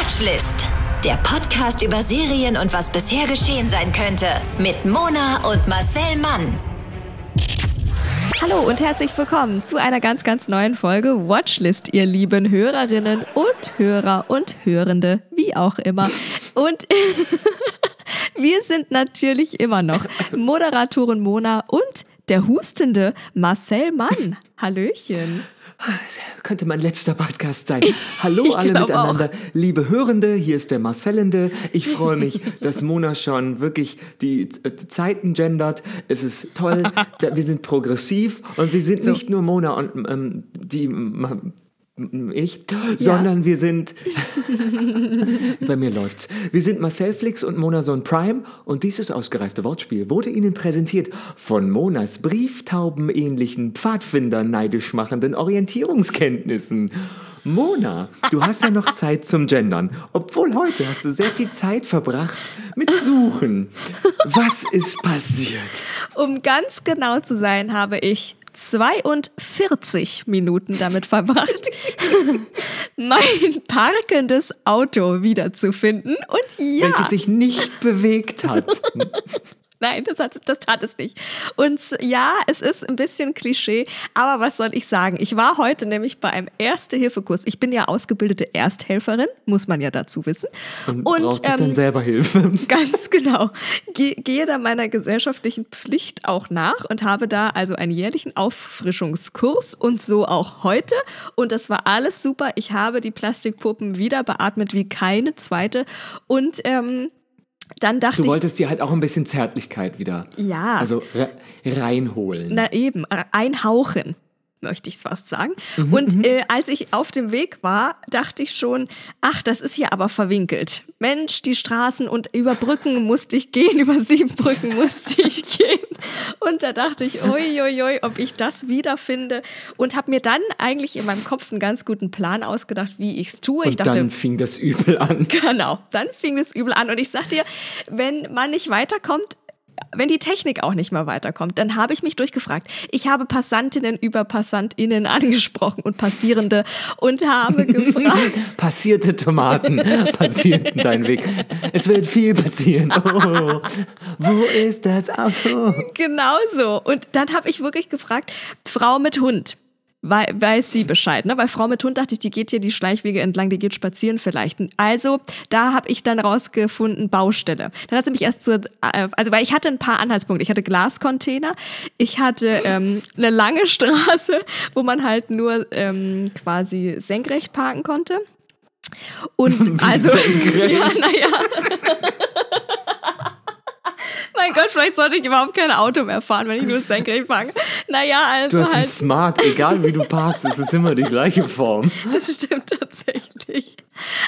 Watchlist. Der Podcast über Serien und was bisher geschehen sein könnte. Mit Mona und Marcel Mann. Hallo und herzlich willkommen zu einer ganz, ganz neuen Folge Watchlist, ihr lieben Hörerinnen und Hörer und Hörende, wie auch immer. Und wir sind natürlich immer noch Moderatorin Mona und der hustende Marcel Mann. Hallöchen. Das könnte mein letzter Podcast sein. Hallo alle miteinander, auch. liebe Hörende, hier ist der Marcellende. Ich freue mich, dass Mona schon wirklich die Zeiten gendert. Es ist toll, wir sind progressiv und wir sind so. nicht nur Mona und ähm, die ich, ja. sondern wir sind, bei mir läuft's. Wir sind Marcel Flix und Mona Son Prime und dieses ausgereifte Wortspiel wurde Ihnen präsentiert von Monas brieftaubenähnlichen, Pfadfinder neidisch machenden Orientierungskenntnissen. Mona, du hast ja noch Zeit zum Gendern. Obwohl heute hast du sehr viel Zeit verbracht mit Suchen. Was ist passiert? Um ganz genau zu sein, habe ich 42 Minuten damit verbracht, mein parkendes Auto wiederzufinden. Und ja. Welches sich nicht bewegt hat. Nein, das, hat, das tat es nicht. Und ja, es ist ein bisschen Klischee, aber was soll ich sagen? Ich war heute nämlich bei einem Erste-Hilfe-Kurs. Ich bin ja ausgebildete Ersthelferin, muss man ja dazu wissen. Und, und braucht ähm, dann selber Hilfe. Ganz genau. Ge gehe da meiner gesellschaftlichen Pflicht auch nach und habe da also einen jährlichen Auffrischungskurs und so auch heute. Und das war alles super. Ich habe die Plastikpuppen wieder beatmet wie keine zweite. Und ähm, dann dachte du wolltest dir halt auch ein bisschen Zärtlichkeit wieder. Ja. Also reinholen. Na eben, einhauchen möchte ich es fast sagen. Mhm, und mhm. äh, als ich auf dem Weg war, dachte ich schon, ach, das ist hier aber verwinkelt. Mensch, die Straßen und über Brücken musste ich gehen, über sieben Brücken musste ich gehen. Und da dachte ich, oi, ob ich das wiederfinde. Und habe mir dann eigentlich in meinem Kopf einen ganz guten Plan ausgedacht, wie ich es tue. Und dachte, dann fing das Übel an. Genau, dann fing das Übel an. Und ich sag dir, wenn man nicht weiterkommt, wenn die Technik auch nicht mehr weiterkommt, dann habe ich mich durchgefragt. Ich habe Passantinnen über Passantinnen angesprochen und Passierende und habe gefragt. Passierte Tomaten passierten deinen Weg. Es wird viel passieren. Oh, wo ist das Auto? Genau so. Und dann habe ich wirklich gefragt, Frau mit Hund weiß sie Bescheid. Ne? Bei Frau mit Hund dachte ich, die geht hier die Schleichwege entlang, die geht spazieren vielleicht. Also da habe ich dann rausgefunden, Baustelle. Dann hat sie mich erst zur, äh, also weil ich hatte ein paar Anhaltspunkte. Ich hatte Glascontainer, ich hatte ähm, eine lange Straße, wo man halt nur ähm, quasi senkrecht parken konnte. Und also, senkrecht? ja, naja. mein Gott, vielleicht sollte ich überhaupt kein Auto mehr fahren, wenn ich nur senkrecht fahre. Naja, also du hast halt. Smart, egal wie du parkst, es ist immer die gleiche Form. Das stimmt tatsächlich.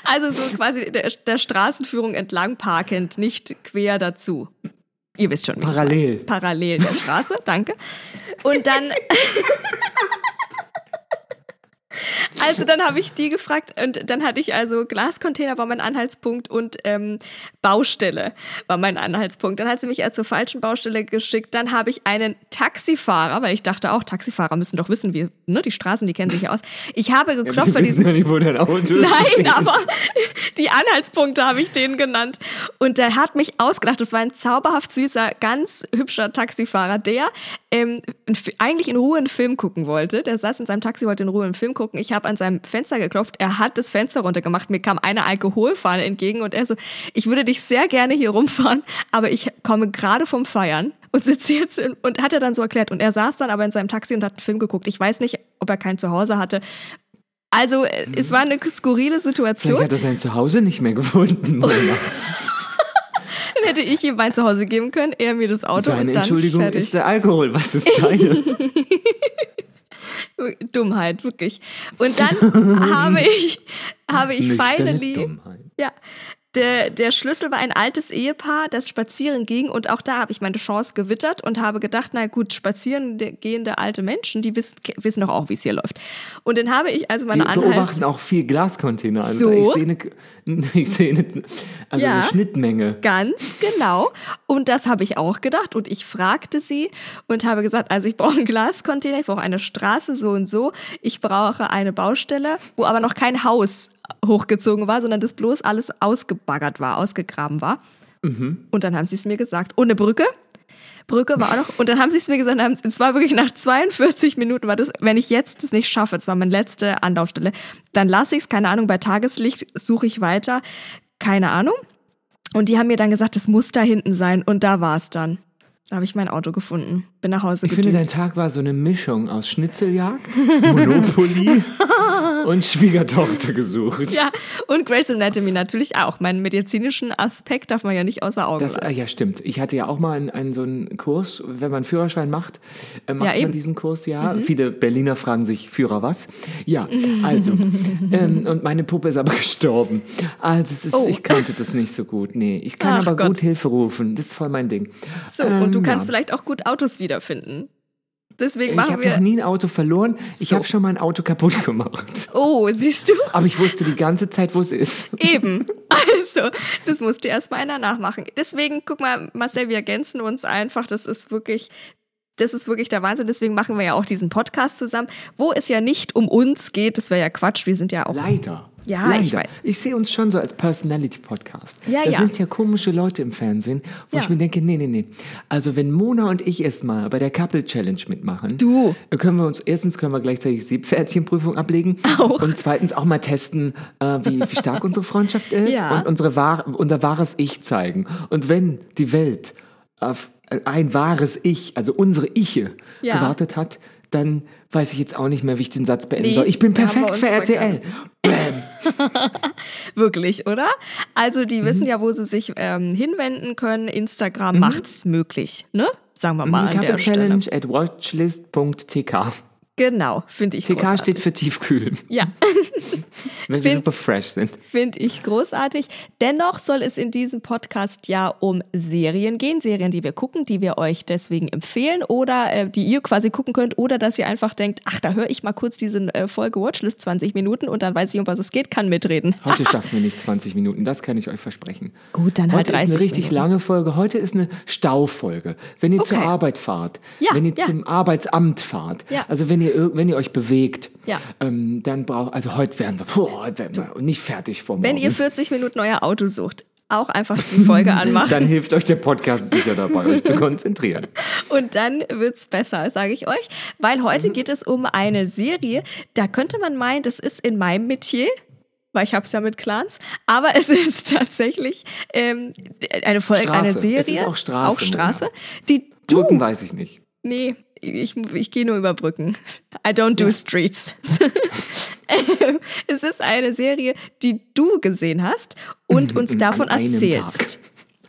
Also so quasi der, der Straßenführung entlang parkend, nicht quer dazu. Ihr wisst schon. Parallel. Parallel der Straße, danke. Und dann. Also dann habe ich die gefragt und dann hatte ich also Glascontainer war mein Anhaltspunkt und ähm, Baustelle war mein Anhaltspunkt. Dann hat sie mich eher zur falschen Baustelle geschickt. Dann habe ich einen Taxifahrer, weil ich dachte auch, Taxifahrer müssen doch wissen, wie, ne, die Straßen, die kennen sich ja aus. Ich habe geklopft. Ja, die wissen ja nicht, wo dein Auto Nein, aber die Anhaltspunkte habe ich denen genannt. Und der hat mich ausgedacht. Das war ein zauberhaft süßer, ganz hübscher Taxifahrer, der ähm, eigentlich in Ruhe einen Film gucken wollte. Der saß in seinem Taxi, wollte in Ruhe einen Film gucken. Ich habe an seinem Fenster geklopft. Er hat das Fenster runtergemacht. Mir kam eine Alkoholfahne entgegen und er so, ich würde dich sehr gerne hier rumfahren, aber ich komme gerade vom Feiern und sitze jetzt in, und hat er dann so erklärt. Und er saß dann aber in seinem Taxi und hat einen Film geguckt. Ich weiß nicht, ob er kein Zuhause hatte. Also, äh, es war eine skurrile Situation. Vielleicht hat er sein Zuhause nicht mehr gefunden. Dann hätte ich ihm mein Zuhause geben können, er mir das Auto Seine und dann Entschuldigung fertig. ist der Alkohol. Was ist deine? Dummheit, wirklich. Und dann habe ich, habe ich finally, Dummheit. ja, der, der Schlüssel war ein altes Ehepaar, das spazieren ging und auch da habe ich meine Chance gewittert und habe gedacht, na gut, spazieren gehende alte Menschen, die wissen, wissen doch auch, wie es hier läuft. Und dann habe ich also meine Die Anhalt... beobachten auch viel Glascontainer. Also So? Ich sehe eine, ich sehe eine, also Ja. eine Schnittmenge. Ganz genau. Und das habe ich auch gedacht. Und ich fragte sie und habe gesagt, also ich brauche einen Glascontainer, ich brauche eine Straße so und so, ich brauche eine Baustelle, wo aber noch kein Haus hochgezogen war, sondern dass bloß alles ausgebaggert war, ausgegraben war. Mhm. Und dann haben sie es mir gesagt. Ohne Brücke. Brücke war auch noch. Und dann haben sie es mir gesagt, haben, es war wirklich nach 42 Minuten, war das, wenn ich jetzt das nicht schaffe, das war meine letzte Anlaufstelle, dann lasse ich es, keine Ahnung, bei Tageslicht suche ich weiter, keine Ahnung. Und die haben mir dann gesagt, es muss da hinten sein. Und da war es dann. Da habe ich mein Auto gefunden. Bin nach Hause Ich finde, dein gedüst. Tag war so eine Mischung aus Schnitzeljagd, Monopoly und Schwiegertochter gesucht. Ja, und Grey's Anatomy natürlich auch. Meinen medizinischen Aspekt darf man ja nicht außer Augen Das, äh, lassen. ja, stimmt. Ich hatte ja auch mal einen, einen, so einen Kurs, wenn man Führerschein macht, äh, macht Ja, man diesen Kurs, ja. Viele Berliner fragen sich, Führer was? Ja, also. ähm, und meine Puppe ist aber gestorben. Also, ist, Oh. ich kannte das nicht so gut. Nee, ich kann Ach aber Gott. gut Hilfe rufen. Das ist voll mein Ding. So, und du Ähm, kannst ja. vielleicht auch gut Autos wiederfinden. Deswegen Ich machen habe noch nie ein Auto verloren. Ich So. habe schon mal ein Auto kaputt gemacht. Oh, siehst du? Aber ich wusste die ganze Zeit, wo es ist. Eben. Also, das musste erstmal einer nachmachen. Deswegen, guck mal, Marcel, wir ergänzen uns einfach. Das ist wirklich. Das ist wirklich der Wahnsinn. Deswegen machen wir ja auch diesen Podcast zusammen, wo es ja nicht um uns geht. Das wäre ja Quatsch. Wir sind ja auch. Leider. Ja, Leider. ich weiß. Ich sehe uns schon so als Personality-Podcast. Ja, da ja. sind ja komische Leute im Fernsehen, wo Ja. ich mir denke, nee, nee, nee. Also wenn Mona und ich erstmal bei der Couple Challenge mitmachen, Du. können wir uns, erstens können wir gleichzeitig Siebpferdchenprüfung ablegen Auch. und zweitens auch mal testen, äh, wie, wie stark unsere Freundschaft ist Ja. und unsere wahr, unser wahres Ich zeigen. Und wenn die Welt auf ein wahres Ich, also unsere Iche, gewartet hat, dann weiß ich jetzt auch nicht mehr, wie ich den Satz beenden Nee, soll. Ich bin perfekt für RTL. Bam. Wirklich, oder? Also, Mhm. die wissen ja, wo sie sich ähm, hinwenden können. Instagram macht's möglich, ne? Sagen wir mal Couple der Stelle. Challenge at watchlist.tk. Genau, finde ich TK großartig. steht für Tiefkühl, Ja, wenn wir super fresh sind. finde ich großartig. Dennoch soll es in diesem Podcast ja um Serien gehen. Serien, die wir gucken, die wir euch deswegen empfehlen oder äh, die ihr quasi gucken könnt oder dass ihr einfach denkt, ach, da höre ich mal kurz diese äh, Folge Watchlist 20 Minuten und dann weiß ich, um was es geht, kann mitreden. Heute schaffen wir nicht 20 Minuten, das kann ich euch versprechen. Gut, dann halt Heute ist 30 eine richtig Minuten. lange Folge. Heute ist eine Staufolge. Wenn ihr zur Okay. Arbeit fahrt, Ja, wenn ihr ja. zum Arbeitsamt fahrt, Ja. also wenn ihr, wenn ihr euch bewegt, Ja. ähm, dann braucht, also heute werden wir, boah, heute werden wir nicht fertig vor morgen. Wenn ihr 40 Minuten euer Auto sucht, auch einfach die Folge anmachen. dann hilft euch der Podcast sicher dabei, euch zu konzentrieren. Und dann wird's besser, sage ich euch. Weil heute Mhm. geht es um eine Serie, da könnte man meinen, das ist in meinem Metier. Weil ich habe es ja mit Clans, aber es ist tatsächlich ähm, eine Folge, Straße. eine Serie, Es ist auch Straße, auch Straße, die Brücken du, weiß ich nicht. nee, ich, ich gehe nur über Brücken. I don't do streets. es ist eine Serie, die du gesehen hast und uns davon erzählst.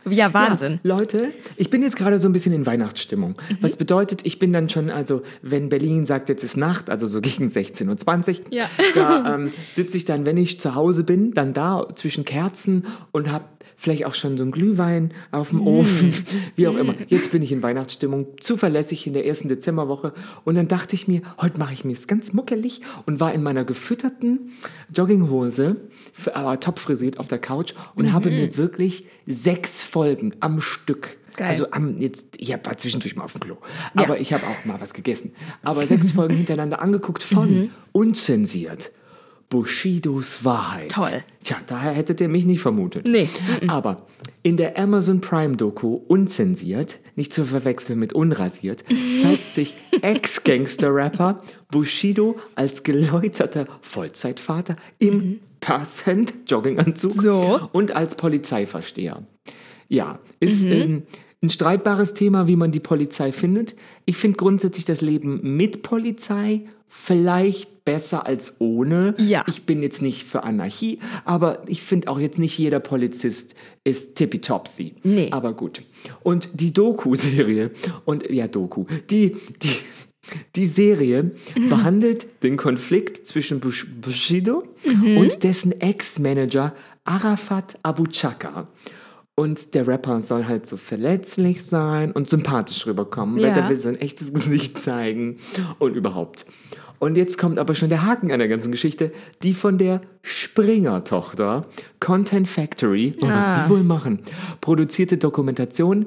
Ja, Wahnsinn. Ja, Leute, ich bin jetzt gerade so ein bisschen in Weihnachtsstimmung. Mhm. Was bedeutet, ich bin dann schon, also wenn Berlin sagt, jetzt ist Nacht, also so gegen 16.20 Uhr, Ja. da ähm, sitze ich dann, wenn ich zu Hause bin, dann da zwischen Kerzen und habe vielleicht auch schon so einen Glühwein auf Mhm. dem Ofen, wie auch immer. Jetzt bin ich in Weihnachtsstimmung, zuverlässig in der ersten Dezemberwoche und dann dachte ich mir, heute mache ich mir es ganz muckelig und war in meiner gefütterten Jogginghose, aber top frisiert auf der Couch und habe mir wirklich sechs Folgen am Stück Geil. Also am, jetzt, ich hab- war zwischendurch mal auf dem Klo. Aber ich habe auch mal was gegessen. Aber sechs Folgen hintereinander angeguckt von unzensiert. Bushidos Wahrheit. Toll. Tja, daher hättet ihr mich nicht vermutet. Nee. Aber in der Amazon Prime Doku Unzensiert, nicht zu verwechseln mit unrasiert, zeigt sich Ex-Gangster-Rapper Bushido als geläuterter Vollzeitvater im Percent Jogginganzug So. und als Polizeiversteher. Ja, ist ähm, ein streitbares Thema, wie man die Polizei findet. Ich finde grundsätzlich das Leben mit Polizei vielleicht besser als ohne. Ja. Ich bin jetzt nicht für Anarchie, aber ich finde auch jetzt nicht jeder Polizist ist tippitopsy. Nee. Aber gut. Und die Doku-Serie, und ja, Doku, die, die, die Serie behandelt den Konflikt zwischen Bush, Bushido und dessen Ex-Manager Arafat Abu Chaka. Und der Rapper soll halt so verletzlich sein und sympathisch rüberkommen, weil Ja. der will sein echtes Gesicht zeigen und überhaupt. Und jetzt kommt aber schon der Haken an der ganzen Geschichte, die von der Springer-Tochter Content Factory, und was Ah. die wohl machen, produzierte Dokumentation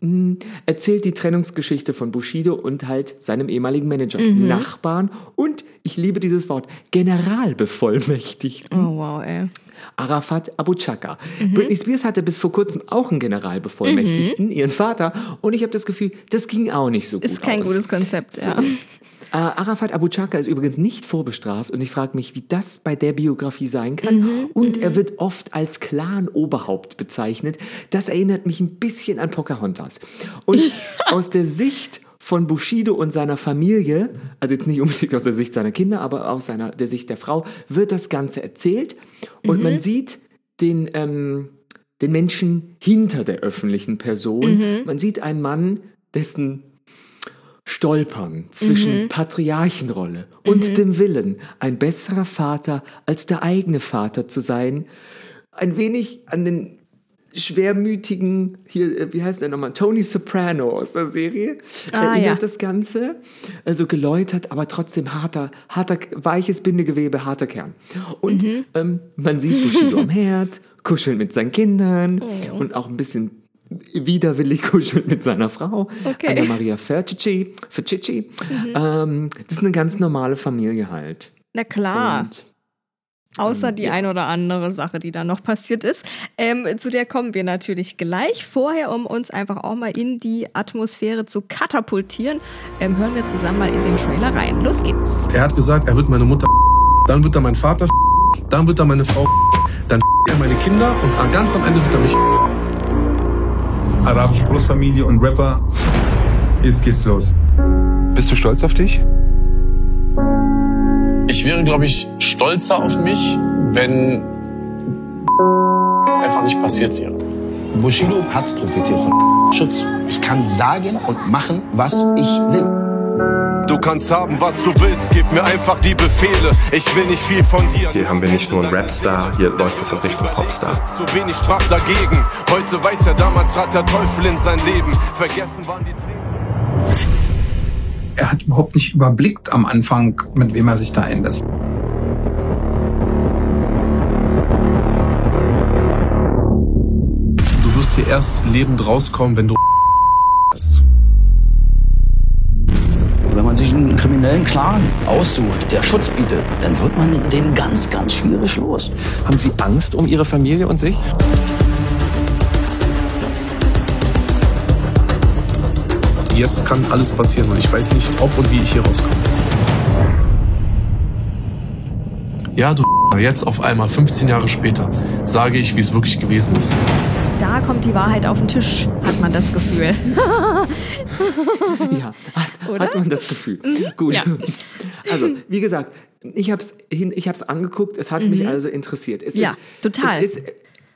mh, erzählt die Trennungsgeschichte von Bushido und halt seinem ehemaligen Manager, Nachbarn und, ich liebe dieses Wort, Generalbevollmächtigten. Oh, wow, ey. Arafat Abu Chaka. Britney Spears hatte bis vor kurzem auch einen Generalbevollmächtigten, ihren Vater, und ich habe das Gefühl, das ging auch nicht so gut Ist kein aus. gutes Konzept, ja. Äh, Arafat Abu Chaka ist übrigens nicht vorbestraft und ich frage mich, wie das bei der Biografie sein kann. und er wird oft als Clan-Oberhaupt bezeichnet. Das erinnert mich ein bisschen an Pocahontas. Und aus der Sicht von Bushido und seiner Familie, also jetzt nicht unbedingt aus der Sicht seiner Kinder, aber aus seiner, der Sicht der Frau, wird das Ganze erzählt und man sieht den, ähm, den Menschen hinter der öffentlichen Person. Man sieht einen Mann, dessen Stolpern zwischen Patriarchenrolle und dem Willen, ein besserer Vater als der eigene Vater zu sein, ein wenig an den schwermütigen, hier, äh, wie heißt der nochmal, Tony Soprano aus der Serie, Ah, erinnert ja. das Ganze. Also geläutert, aber trotzdem harter, harter, weiches Bindegewebe, harter Kern. Und Mhm. ähm, man sieht Bushido am Herd, kuscheln mit seinen Kindern Oh. und auch ein bisschen widerwillig kuschelt mit seiner Frau, Okay. Mhm. Anna Maria Fercici. Fercici. Ähm, das ist eine ganz normale Familie halt. Na klar. Und Außer die ein oder andere Sache, die da noch passiert ist. Ähm, zu der kommen wir natürlich gleich. Vorher, um uns einfach auch mal in die Atmosphäre zu katapultieren, ähm, hören wir zusammen mal in den Trailer rein. Los geht's. Er hat gesagt, er wird meine Mutter, dann wird er mein Vater, dann wird er meine Frau, dann er meine Kinder und ganz am Ende wird er mich. Arabische Großfamilie und Rapper. Jetzt geht's los. Bist du stolz auf dich? Ich wäre, glaube ich, stolzer auf mich, wenn einfach nicht passiert wäre. Bushido hat profitiert von Schutz. Ich kann sagen und machen, was ich will. Du kannst haben, was du willst, gib mir einfach die Befehle. Ich will nicht viel von dir. Hier haben wir nicht nur einen Rapstar, hier läuft es in Richtung Popstar. Zu wenig sprach dagegen. Heute weiß er, damals trat der Teufel in sein Leben. Vergessen waren die Tränen. Er hat überhaupt nicht überblickt am Anfang, mit wem er sich da einlässt. Du wirst hier erst lebend rauskommen, wenn du bist. Wenn man sich einen kriminellen Clan aussucht, der Schutz bietet, dann wird man den ganz, ganz schwierig los. Haben Sie Angst um Ihre Familie und sich? Jetzt kann alles passieren und ich weiß nicht, ob und wie ich hier rauskomme. Ja, du jetzt auf einmal, 15 Jahre später, sage ich, wie es wirklich gewesen ist. Da kommt die Wahrheit auf den Tisch, hat man das Gefühl. Ja, Oder? hat man das Gefühl. Gut. Ja. Also, wie gesagt, ich habe es ich hab's angeguckt, es hat mich also interessiert. Es Mhm. Ja, ist, total. Es ist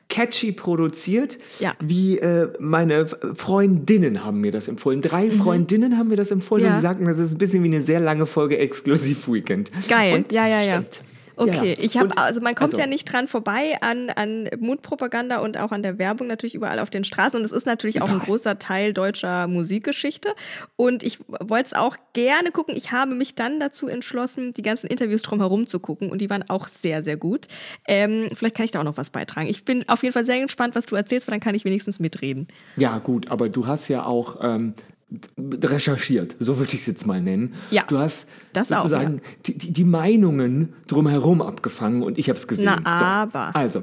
catchy produziert, Ja. wie äh, meine Freundinnen haben mir das empfohlen. Drei Freundinnen haben mir das empfohlen Mhm. Ja. und die sagten, das ist ein bisschen wie eine sehr lange Folge Exklusiv Weekend. Geil, Und ja, ja, das ja. Okay, Ja, ich habe also man kommt also- ja nicht dran vorbei an an Mutpropaganda und auch an der Werbung natürlich überall auf den Straßen und es ist natürlich auch ein großer Teil deutscher Musikgeschichte und ich wollte es auch gerne gucken. Ich habe mich dann dazu entschlossen, die ganzen Interviews drumherum zu gucken und die waren auch sehr sehr gut. Ähm, vielleicht kann ich da auch noch was beitragen. Ich bin auf jeden Fall sehr gespannt, was du erzählst, weil dann kann ich wenigstens mitreden. Ja, gut, aber du hast ja auch ähm, recherchiert, so würde ich es jetzt mal nennen. Ja, du hast das auch, sozusagen die, die, die Meinungen drumherum abgefangen und ich habe es gesehen. Na, aber. So, also,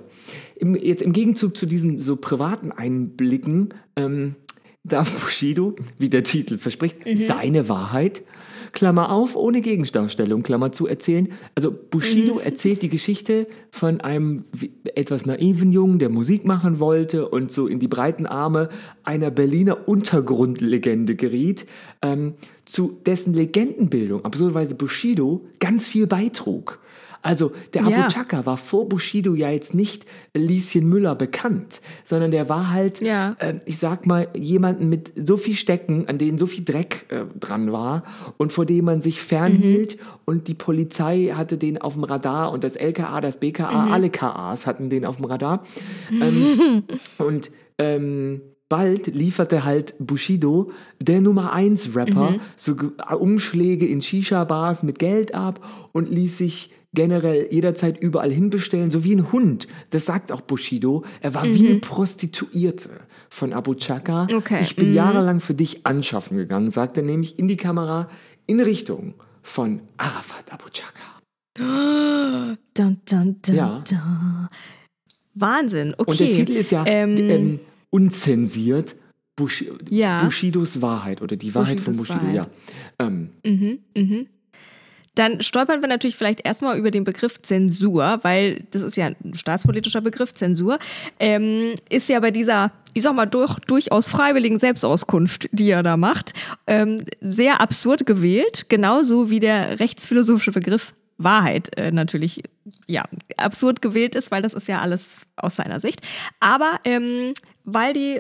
im, jetzt im Gegenzug zu diesen so privaten Einblicken ähm, darf Bushido, wie der Titel verspricht, Mhm. seine Wahrheit, Klammer auf, ohne Gegendarstellung, Klammer zu erzählen. Also Bushido Mhm. erzählt die Geschichte von einem etwas naiven Jungen, der Musik machen wollte und so in die breiten Arme einer Berliner Untergrundlegende geriet, ähm, zu dessen Legendenbildung absurderweise Bushido ganz viel beitrug. Also der Ja. Abu Chaka war vor Bushido ja jetzt nicht Lieschen Müller bekannt, sondern der war halt, Ja. äh, ich sag mal, jemanden mit so viel Stecken, an denen so viel Dreck äh, dran war und vor dem man sich fernhielt und die Polizei hatte den auf dem Radar und das LKA, das BKA, alle KAs hatten den auf dem Radar. Ähm, und ähm, bald lieferte halt Bushido, der Nummer 1 Rapper, so Ge- Umschläge in Shisha-Bars mit Geld ab und ließ sich generell jederzeit überall hinbestellen, so wie ein Hund. Das sagt auch Bushido. Er war wie eine Prostituierte von Abu Chaka. Okay, Ich bin jahrelang für dich anschaffen gegangen, sagt er nämlich in die Kamera in Richtung von Arafat Abu Chaka. Dun, dun, dun, Ja. Wahnsinn, okay. Und der Titel ist ja Ähm, ähm, unzensiert. Bush Ja. Bushidos Wahrheit oder die Wahrheit von Bushidos Bushido, Wahrheit. ja. Ähm, Mhm, mhm. Dann stolpern wir natürlich vielleicht erstmal über den Begriff Zensur, weil das ist ja ein staatspolitischer Begriff, Zensur, ähm, ist ja bei dieser, ich sag mal, durch, durchaus freiwilligen Selbstauskunft, die er da macht, ähm, sehr absurd gewählt, genauso wie der rechtsphilosophische Begriff Wahrheit äh, natürlich ja absurd gewählt ist, weil das ist ja alles aus seiner Sicht. Aber ähm, weil die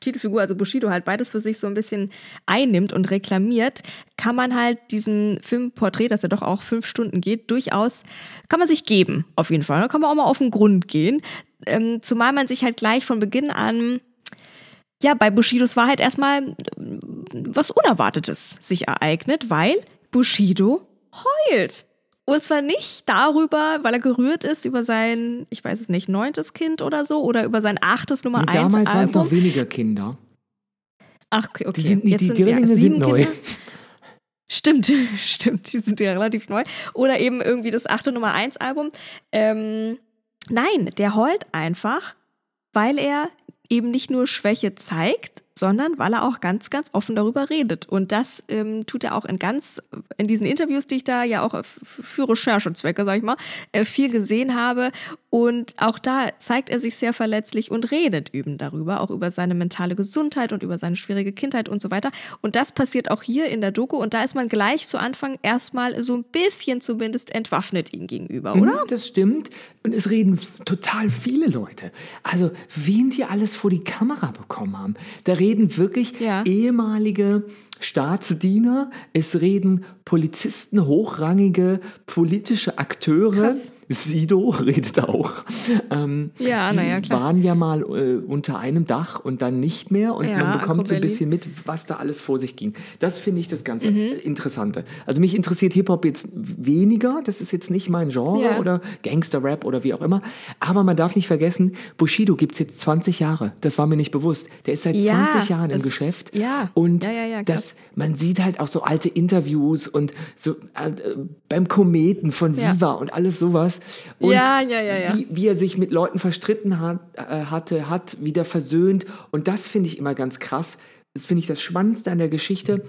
Titelfigur, also Bushido, halt beides für sich so ein bisschen einnimmt und reklamiert, kann man halt diesem Filmporträt, das ja doch auch fünf Stunden geht, durchaus, kann man sich geben, auf jeden Fall. Da kann man auch mal auf den Grund gehen. Ähm, zumal man sich halt gleich von Beginn an, ja, bei Bushidos Wahrheit erstmal äh, was Unerwartetes sich ereignet, weil Bushido heult. Und zwar nicht darüber, weil er gerührt ist über sein, ich weiß es nicht, neuntes Kind oder so, oder über sein achtes Nummer nee, eins damals waren es Album. noch weniger Kinder. Ach, okay, okay. Die, sind, nicht- Jetzt die sind wir Drillinge sind sieben neu. Kinder. Stimmt, stimmt, die sind ja relativ neu. Oder eben irgendwie das achte Nummer 1 Album. Ähm, nein, der heult einfach, weil er eben nicht nur Schwäche zeigt, sondern weil er auch ganz, ganz offen darüber redet. Und das ähm, tut er auch in ganz, in diesen Interviews, die ich da ja auch für Recherchezwecke, sag ich mal, äh, viel gesehen habe. Und auch da zeigt er sich sehr verletzlich und redet eben darüber, auch über seine mentale Gesundheit und über seine schwierige Kindheit und so weiter. Und das passiert auch hier in der Doku. Und da ist man gleich zu Anfang erstmal so ein bisschen zumindest entwaffnet ihm gegenüber, oder? Mhm, Das stimmt. Und es reden total viele Leute. Also, wen die alles vor die Kamera bekommen haben. Da reden wirklich Ja. ehemalige Staatsdiener, es reden Polizisten, hochrangige politische Akteure. Krass. Sido redet auch. Ähm, Ja, die na ja, klar. waren ja mal äh, unter einem Dach und dann nicht mehr. Und Ja, man bekommt so ein bisschen mit, was da alles vor sich ging. Das finde ich das Ganze Mhm. Interessante. Also mich interessiert Hip-Hop jetzt weniger. Das ist jetzt nicht mein Genre Ja. oder Gangster-Rap oder wie auch immer. Aber man darf nicht vergessen, Bushido gibt es jetzt 20 Jahre. Das war mir nicht bewusst. Der ist seit Ja, 20 Jahren im das ist- Geschäft. ja. Und Ja, ja, ja, man sieht halt auch so alte Interviews und so äh, beim Kometen von Ja. Viva und alles sowas. Und Ja, ja, ja, ja. Wie, wie er sich mit Leuten verstritten hat, äh, hatte, hat wieder versöhnt. Und das finde ich immer ganz krass. Das finde ich das Spannendste an der Geschichte,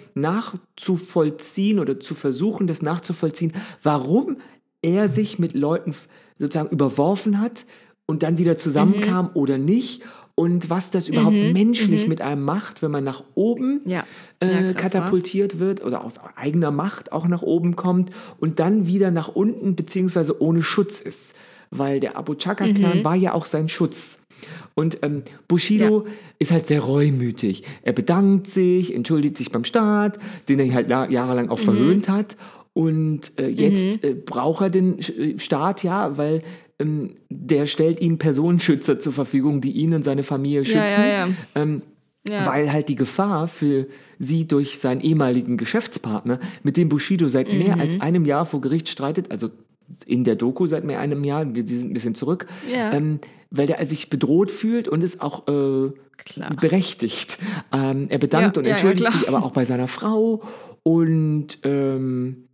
nachzuvollziehen oder zu versuchen, das nachzuvollziehen, warum er sich mit Leuten sozusagen überworfen hat und dann wieder zusammenkam Mhm. oder nicht. Und was das überhaupt menschlich mit einem macht, wenn man nach oben Ja. äh, Ja, krass, katapultiert wird oder aus eigener Macht auch nach oben kommt und dann wieder nach unten beziehungsweise ohne Schutz ist. Weil der Abu Chaka-Clan Mhm. war ja auch sein Schutz. Und ähm, Bushido ist halt sehr reumütig. Er bedankt sich, entschuldigt sich beim Staat, den er halt la- jahrelang Mhm. auch verhöhnt hat. Und äh, jetzt äh, braucht er den äh, Staat ja, weil ähm, der stellt ihm Personenschützer zur Verfügung, die ihn und seine Familie schützen. Ja, ja, ja. Ähm, Ja. Weil halt die Gefahr für sie durch seinen ehemaligen Geschäftspartner, mit dem Bushido seit mehr Mhm. als einem Jahr vor Gericht streitet, also in der Doku seit mehr einem Jahr, wir- sie sind ein bisschen zurück, Ja. ähm, weil der sich bedroht fühlt und ist auch äh, berechtigt. Ähm, er bedankt Ja, und entschuldigt sich aber auch bei seiner Frau und ähm,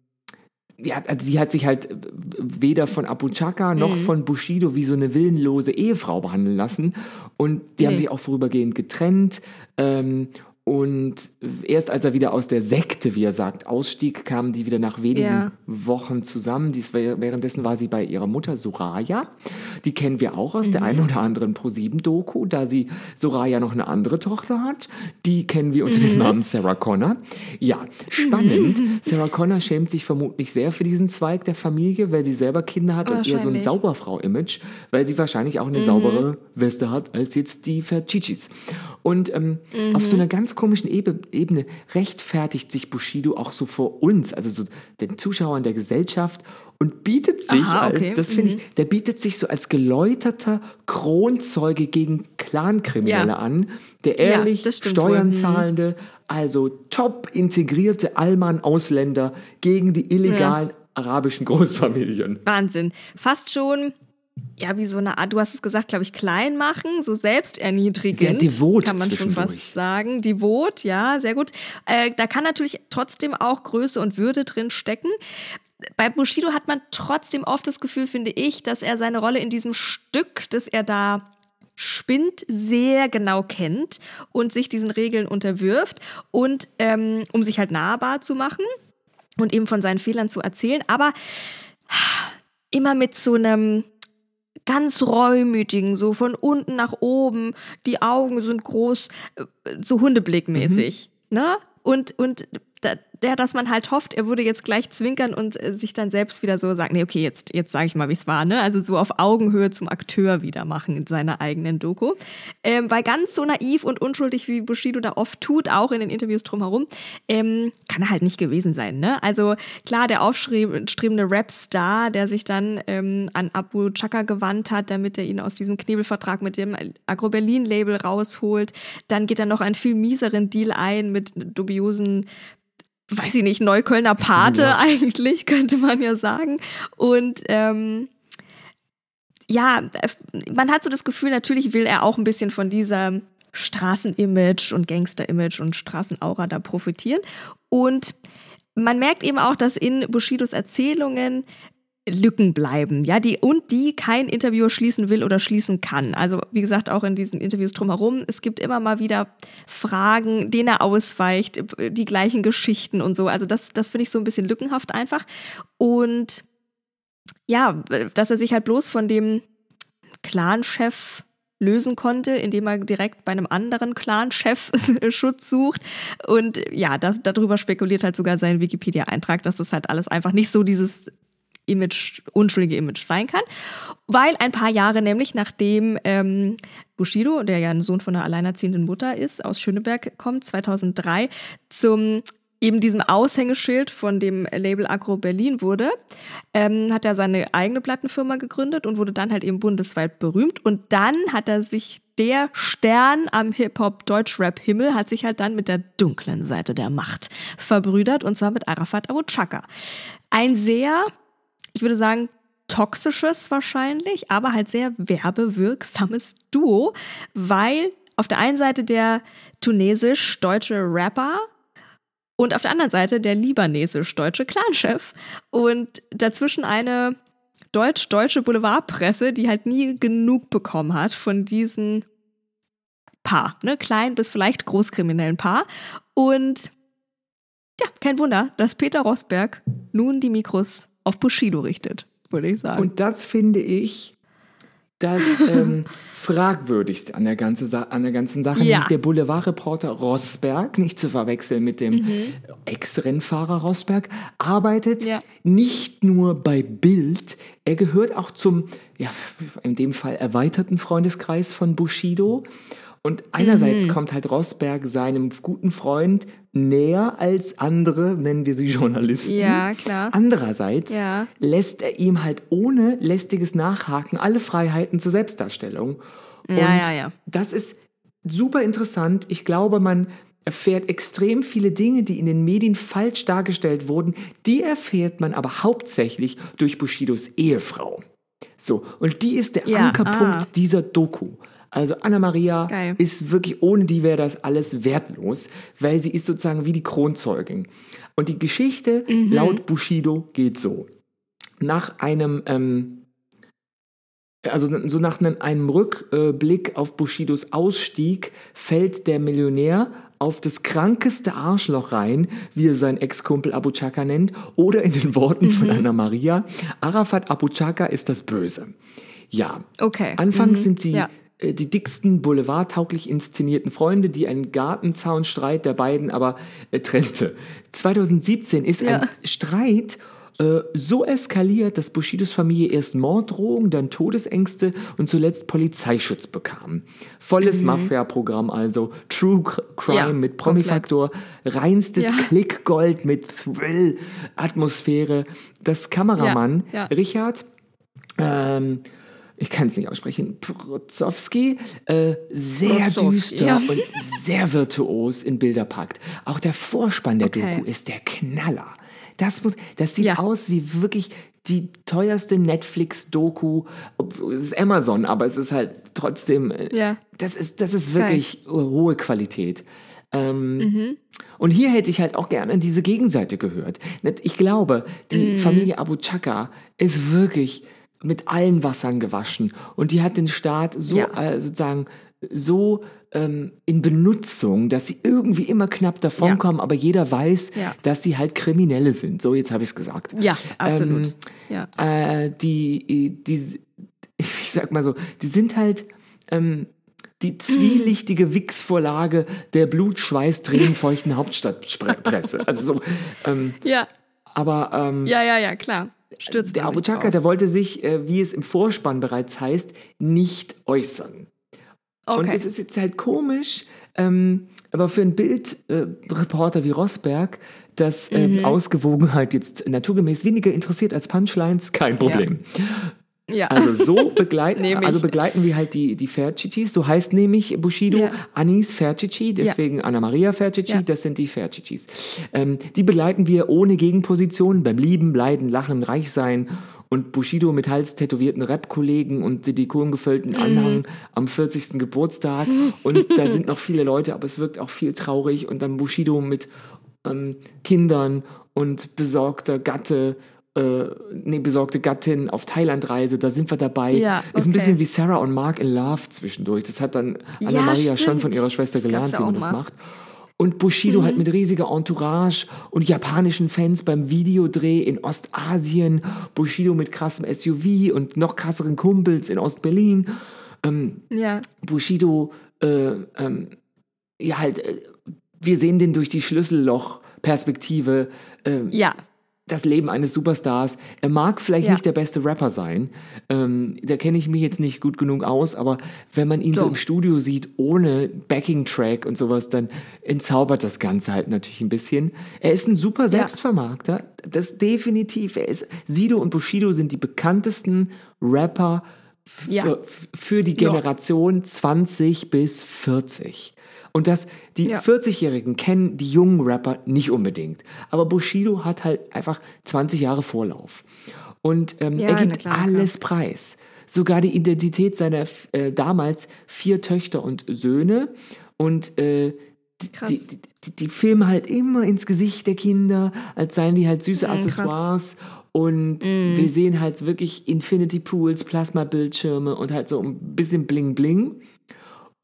ja, also die hat sich halt weder von Abu Chaka noch Mhm. von Bushido wie so eine willenlose Ehefrau behandeln lassen. Und die haben Nee. sich auch vorübergehend getrennt. Ähm, und erst als er wieder aus der Sekte, wie er sagt, ausstieg, kamen die wieder nach wenigen Ja. Wochen zusammen. Dies, währenddessen war sie bei ihrer Mutter Soraya. Die kennen wir auch aus der einen oder anderen Pro-7-Doku, da sie Soraya noch eine andere Tochter hat. Die kennen wir unter dem Namen Sarah Connor. Ja, spannend. Sarah Connor schämt sich vermutlich sehr für diesen Zweig der Familie, weil sie selber Kinder hat und eher so ein. Sauberfrau-Image, weil sie wahrscheinlich auch eine saubere Weste hat als jetzt die Ferchichis. Und ähm, auf so einer ganz komischen Ebe Ebene rechtfertigt sich Bushido auch so vor uns, also so den Zuschauern der Gesellschaft und bietet sich Aha, okay. als, das finde ich, der bietet sich so als geläuterter Kronzeuge gegen Clankriminelle Ja. an, der Ja, ehrlich stimmt Steuern. Mhm. zahlende, also top integrierte Allmann-Ausländer gegen die illegalen arabischen Großfamilien. Wahnsinn. Fast schon, ja, wie so eine Art, du hast es gesagt, glaube ich, klein machen, so selbsterniedrigend. Sehr devot Kann man schon fast sagen. Devot, ja, sehr gut. Äh, da kann natürlich trotzdem auch Größe und Würde drin stecken. Bei Bushido hat man trotzdem oft das Gefühl, finde ich, dass er seine Rolle in diesem Stück, das er da spinnt, sehr genau kennt und sich diesen Regeln unterwirft und ähm, um sich halt nahbar zu machen und eben von seinen Fehlern zu erzählen, aber immer mit so einem ganz reumütigen, so von unten nach oben, die Augen sind groß, äh, so Hundeblickmäßig, ne? Und, und der, dass man halt hofft, er würde jetzt gleich zwinkern und äh, sich dann selbst wieder so sagen, nee, okay, jetzt, jetzt sage ich mal, wie es war, ne? Also so auf Augenhöhe zum Akteur wieder machen in seiner eigenen Doku. Ähm, weil ganz so naiv und unschuldig, wie Bushido da oft tut, auch in den Interviews drumherum, ähm, kann er halt nicht gewesen sein, ne? Also klar, der aufstrebende Rap-Star, der sich dann ähm, an Abu Chaka gewandt hat, damit er ihn aus diesem Knebelvertrag mit dem Agro-Berlin-Label rausholt. Dann geht er noch einen viel mieseren Deal ein mit dubiosen weiß ich nicht, Neuköllner Pate ja. eigentlich, könnte man ja sagen. Und ähm, ja, man hat so das Gefühl, natürlich will er auch ein bisschen von dieser Straßenimage und Gangster-Image und Straßenaura da profitieren. Und man merkt eben auch, dass in Bushidos Erzählungen Lücken bleiben, ja, die und die kein Interviewer schließen will oder schließen kann. Also wie gesagt, auch in diesen Interviews drumherum, es gibt immer mal wieder Fragen, denen er ausweicht, die gleichen Geschichten und so. Also das, das finde ich so ein bisschen lückenhaft einfach. Und ja, dass er sich halt bloß von dem Clan-Chef lösen konnte, indem er direkt bei einem anderen Clan-Chef Schutz sucht. Und ja, das, darüber spekuliert halt sogar sein Wikipedia-Eintrag, dass das halt alles einfach nicht so dieses Image, unschuldige Image sein kann. Weil ein paar Jahre nämlich nachdem ähm, Bushido, der ja ein Sohn von einer alleinerziehenden Mutter ist, aus Schöneberg kommt, 2003, zum eben diesem Aushängeschild von dem Label Agro Berlin wurde, ähm, hat er seine eigene Plattenfirma gegründet und wurde dann halt eben bundesweit berühmt. Und dann hat er sich der Stern am Hip-Hop-Deutsch-Rap-Himmel hat sich halt dann mit der dunklen Seite der Macht verbrüdert und zwar mit Arafat Abu Chaka. Ein sehr ich würde sagen, toxisches wahrscheinlich, aber halt sehr werbewirksames Duo, weil auf der einen Seite der tunesisch-deutsche Rapper und auf der anderen Seite der libanesisch-deutsche Clanchef und dazwischen eine deutsch-deutsche Boulevardpresse, die halt nie genug bekommen hat von diesen Paar, ne, klein bis vielleicht großkriminellen Paar. Und ja, kein Wunder, dass Peter Rosberg nun die Mikros auf Bushido richtet, würde ich sagen. Und das finde ich das ähm, fragwürdigste an der, ganze an der ganzen Sache, Ja. nämlich der Boulevardreporter Rosberg, nicht zu verwechseln mit dem Mhm. Ex-Rennfahrer Rosberg, arbeitet Ja. nicht nur bei Bild, er gehört auch zum, ja, in dem Fall erweiterten Freundeskreis von Bushido. Und einerseits Mhm. kommt halt Rosberg seinem guten Freund näher als andere, nennen wir sie Journalisten. Ja, klar. Andererseits Ja. lässt er ihm halt ohne lästiges Nachhaken alle Freiheiten zur Selbstdarstellung. Ja, Und ja, ja. das ist super interessant. Ich glaube, man erfährt extrem viele Dinge, die in den Medien falsch dargestellt wurden. Die erfährt man aber hauptsächlich durch Bushidos Ehefrau. So, und die ist der Ja, Ankerpunkt ah. dieser Doku. Also Anna Maria Geil. ist wirklich, ohne die wäre das alles wertlos, weil sie ist sozusagen wie die Kronzeugin. Und die Geschichte Mhm. laut Bushido geht so. Nach einem, ähm, also so nach einem, einem Rückblick auf Bushidos Ausstieg fällt der Millionär auf das krankeste Arschloch rein, wie er seinen Ex-Kumpel Abu Chaka nennt, oder in den Worten von Anna Maria, Arafat Abu Chaka ist das Böse. Ja, Okay. Anfangs Mhm. sind sie Ja. Äh, die dicksten boulevardtauglich inszenierten Freunde, die einen Gartenzaunstreit der beiden aber äh, trennte. 2017 ist Ja. ein Streit äh, so eskaliert, dass Bushidos Familie erst Morddrohungen, dann Todesängste und zuletzt Polizeischutz bekam. Volles Mafia-Programm also, True Crime Mhm. Ja, mit Promi-Faktor, reinstes Ja. Klickgold mit Thrill-Atmosphäre. Das Kameramann. Richard ähm, ich kann es nicht aussprechen, Prozowski, äh, sehr Prozowski, düster ja. und sehr virtuos in Bilder packt. Auch der Vorspann der Okay. Doku ist der Knaller. Das, muss, das sieht Ja. aus wie wirklich die teuerste Netflix-Doku. Es ist Amazon, aber es ist halt trotzdem. äh, Ja. Das ist, das ist wirklich hohe Qualität. Ähm, Mhm. Und hier hätte ich halt auch gerne diese Gegenseite gehört. Ich glaube, die Mhm. Familie Abu Chaka ist wirklich mit allen Wassern gewaschen. Und die hat den Staat so Ja. äh, sozusagen so ähm, in Benutzung, dass sie irgendwie immer knapp davonkommen, aber jeder weiß, Ja. dass sie halt Kriminelle sind. So, jetzt habe ich es gesagt. Ja, absolut. Ähm, ja. äh, die, die, ich sag mal so, die sind halt ähm, die zwielichtige Wix-Vorlage der Blut, Schweiß, Tränenfeuchten Hauptstadtpresse. Also so, ähm, ja. aber ähm, Ja, ja, ja, klar. Stürzt der Abu Chaka, der wollte sich, äh, wie es im Vorspann bereits heißt, nicht äußern. Und Okay. es ist jetzt halt komisch, ähm, aber für einen Bildreporter wie Rosberg, dass äh, Mhm. Ausgewogenheit jetzt naturgemäß weniger interessiert als Punchlines, kein Problem. ja. Also so begleiten, also begleiten wir halt die, die Ferchichis. So heißt nämlich Bushido Ja. Anis Ferchichi, deswegen Anna Maria Ferchichi, Ja. das sind die Ferchichis. Ähm, die begleiten wir ohne Gegenposition beim Lieben, Leiden, Lachen, Reichsein. Und Bushido mit halstätowierten Rap-Kollegen und silikongefüllten Mhm. Anhang am 40. Geburtstag. Und da sind noch viele Leute, aber es wirkt auch viel traurig. Und dann Bushido mit ähm, Kindern und besorgter Gatte, äh, nee, besorgte Gattin auf Thailandreise, da sind wir dabei. Ja, Ist ein okay. bisschen wie Sarah und Mark in Love zwischendurch. Das hat dann Ja, Anna-Maria schon stimmt. von ihrer Schwester Das gelernt, wie man das mal. macht. Und Bushido Mhm. halt mit riesiger Entourage und japanischen Fans beim Videodreh in Ostasien. Bushido mit krassem SUV und noch krasseren Kumpels in Ostberlin. Ähm, ja. Bushido, äh, ähm, ja halt, äh, wir sehen den durch die Schlüsselloch-Perspektive. ähm, Ja. Das Leben eines Superstars. Er mag vielleicht Ja. nicht der beste Rapper sein. Ähm, da kenne ich mich jetzt nicht gut genug aus, aber wenn man ihn so Doch. im Studio sieht, ohne Backing-Track und sowas, dann entzaubert das Ganze halt natürlich ein bisschen. Er ist ein super Selbstvermarkter. Das definitiv. Er ist, Sido und Bushido sind die bekanntesten Rapper Ja. für, die Ja. Generation 20 bis 40. Und das, die Ja. 40-Jährigen kennen die jungen Rapper nicht unbedingt. Aber Bushido hat halt einfach 20 Jahre Vorlauf. Und ähm, Ja, er gibt klar, alles preis. Sogar die Identität seiner äh, damals vier Töchter und Söhne. Und äh, die, die, die, die filmen halt immer ins Gesicht der Kinder, als seien die halt süße krass. Accessoires. Und Mm. wir sehen halt wirklich Infinity Pools, Plasma-Bildschirme und halt so ein bisschen Bling-Bling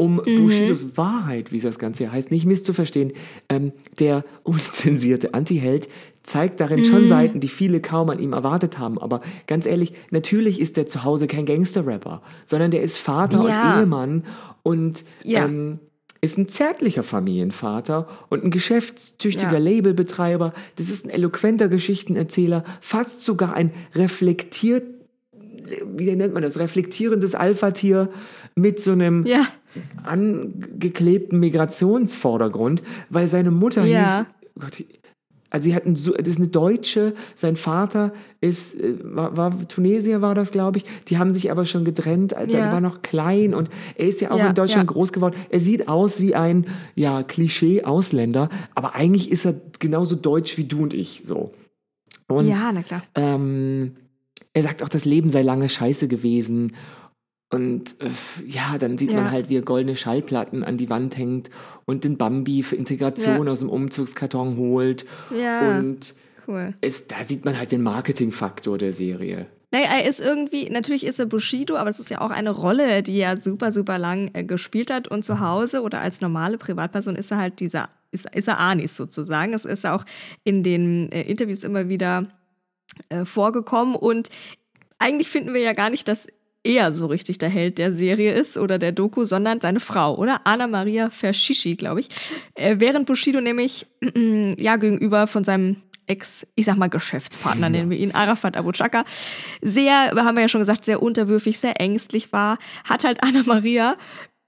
um Mhm. Bushidos Wahrheit, wie das Ganze hier heißt, nicht misszuverstehen. Ähm, der unzensierte Antiheld zeigt darin Mhm. schon Seiten, die viele kaum an ihm erwartet haben. Aber ganz ehrlich, natürlich ist der zu Hause kein Gangster-Rapper, sondern der ist Vater Ja. und Ehemann und Ja. ähm, ist ein zärtlicher Familienvater und ein geschäftstüchtiger Ja. Labelbetreiber. Das ist ein eloquenter Geschichtenerzähler, fast sogar ein reflektiert wie nennt man das, reflektierendes Alpha-Tier mit so einem Ja. angeklebten Migrationsvordergrund, weil seine Mutter Ja. hieß, Gott, also sie hatten, das ist eine Deutsche, sein Vater ist, äh, war, war Tunesier war das, glaube ich. Die haben sich aber schon getrennt, als er Ja. war noch klein und er ist ja auch Ja, in Deutschland ja. groß geworden. Er sieht aus wie ein, ja, Klischee-Ausländer, aber eigentlich ist er genauso deutsch wie du und ich, so. Und ja, na klar. ähm, er sagt auch, das Leben sei lange scheiße gewesen. Und äh, ja, dann sieht man Ja. halt, wie er goldene Schallplatten an die Wand hängt und den Bambi für Integration Ja. aus dem Umzugskarton holt. Ja. Und Cool. es, da sieht man halt den Marketingfaktor der Serie. Naja, er ist irgendwie, natürlich ist er Bushido, aber es ist ja auch eine Rolle, die er super, super lang äh, gespielt hat. Und zu Hause oder als normale Privatperson ist er halt dieser, ist, ist er Anis sozusagen. Es ist auch in den äh, Interviews immer wieder äh, vorgekommen. Und eigentlich finden wir ja gar nicht, dass er so richtig der Held der Serie ist oder der Doku, sondern seine Frau, oder? Anna Maria Verschischi, glaube ich. Äh, während Bushido nämlich ja gegenüber von seinem Ex, ich sag mal Geschäftspartner, nennen wir ihn, Arafat Abu Chaka, sehr, haben wir ja schon gesagt, sehr unterwürfig, sehr ängstlich war, hat halt Anna Maria